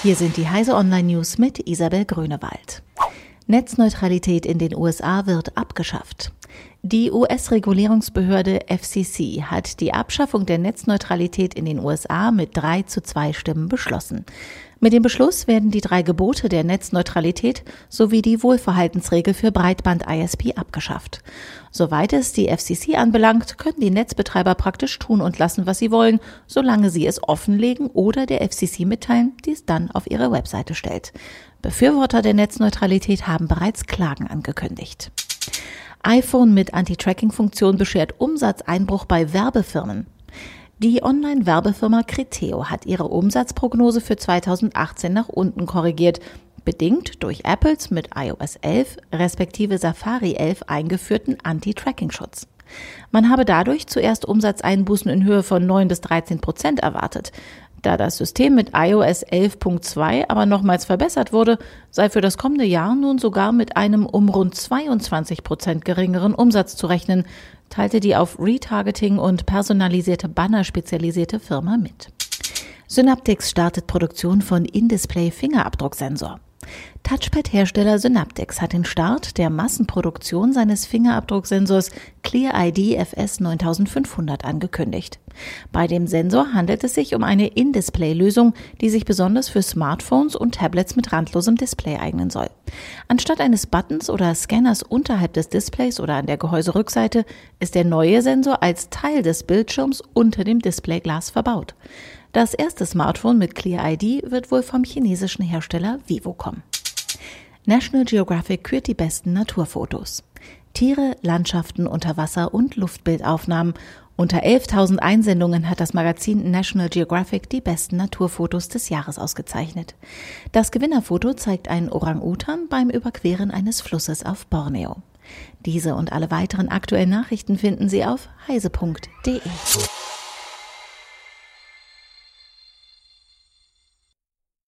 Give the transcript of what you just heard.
Hier sind die Heise Online News mit Isabel Grünewald. Netzneutralität in den USA wird abgeschafft. Die US-Regulierungsbehörde FCC hat die Abschaffung der Netzneutralität in den USA mit drei zu zwei Stimmen beschlossen. Mit dem Beschluss werden die drei Gebote der Netzneutralität sowie die Wohlverhaltensregel für Breitband-ISP abgeschafft. Soweit es die FCC anbelangt, können die Netzbetreiber praktisch tun und lassen, was sie wollen, solange sie es offenlegen oder der FCC mitteilen, die es dann auf ihre Webseite stellt. Befürworter der Netzneutralität haben bereits Klagen angekündigt iPhone mit Anti-Tracking-Funktion beschert Umsatzeinbruch bei Werbefirmen. Die Online-Werbefirma Criteo hat ihre Umsatzprognose für 2018 nach unten korrigiert, bedingt durch Apples mit iOS 11 respektive Safari 11 eingeführten Anti-Tracking-Schutz. Man habe dadurch zuerst Umsatzeinbußen in Höhe von 9 bis 13 Prozent erwartet. Da das System mit iOS 11.2 aber nochmals verbessert wurde, sei für das kommende Jahr nun sogar mit einem um rund 22 Prozent geringeren Umsatz zu rechnen, teilte die auf Retargeting und personalisierte Banner spezialisierte Firma mit. Synaptics startet Produktion von In-Display Fingerabdrucksensor. Touchpad-Hersteller Synaptics hat den Start der Massenproduktion seines Fingerabdrucksensors Clear ID FS 9500 angekündigt. Bei dem Sensor handelt es sich um eine In-Display-Lösung, die sich besonders für Smartphones und Tablets mit randlosem Display eignen soll. Anstatt eines Buttons oder Scanners unterhalb des Displays oder an der Gehäuserückseite ist der neue Sensor als Teil des Bildschirms unter dem Displayglas verbaut. Das erste Smartphone mit Clear ID wird wohl vom chinesischen Hersteller Vivo kommen. National Geographic kürt die besten Naturfotos. Tiere, Landschaften, Unterwasser und Luftbildaufnahmen. Unter 11.000 Einsendungen hat das Magazin National Geographic die besten Naturfotos des Jahres ausgezeichnet. Das Gewinnerfoto zeigt einen Orang-Utan beim Überqueren eines Flusses auf Borneo. Diese und alle weiteren aktuellen Nachrichten finden Sie auf heise.de.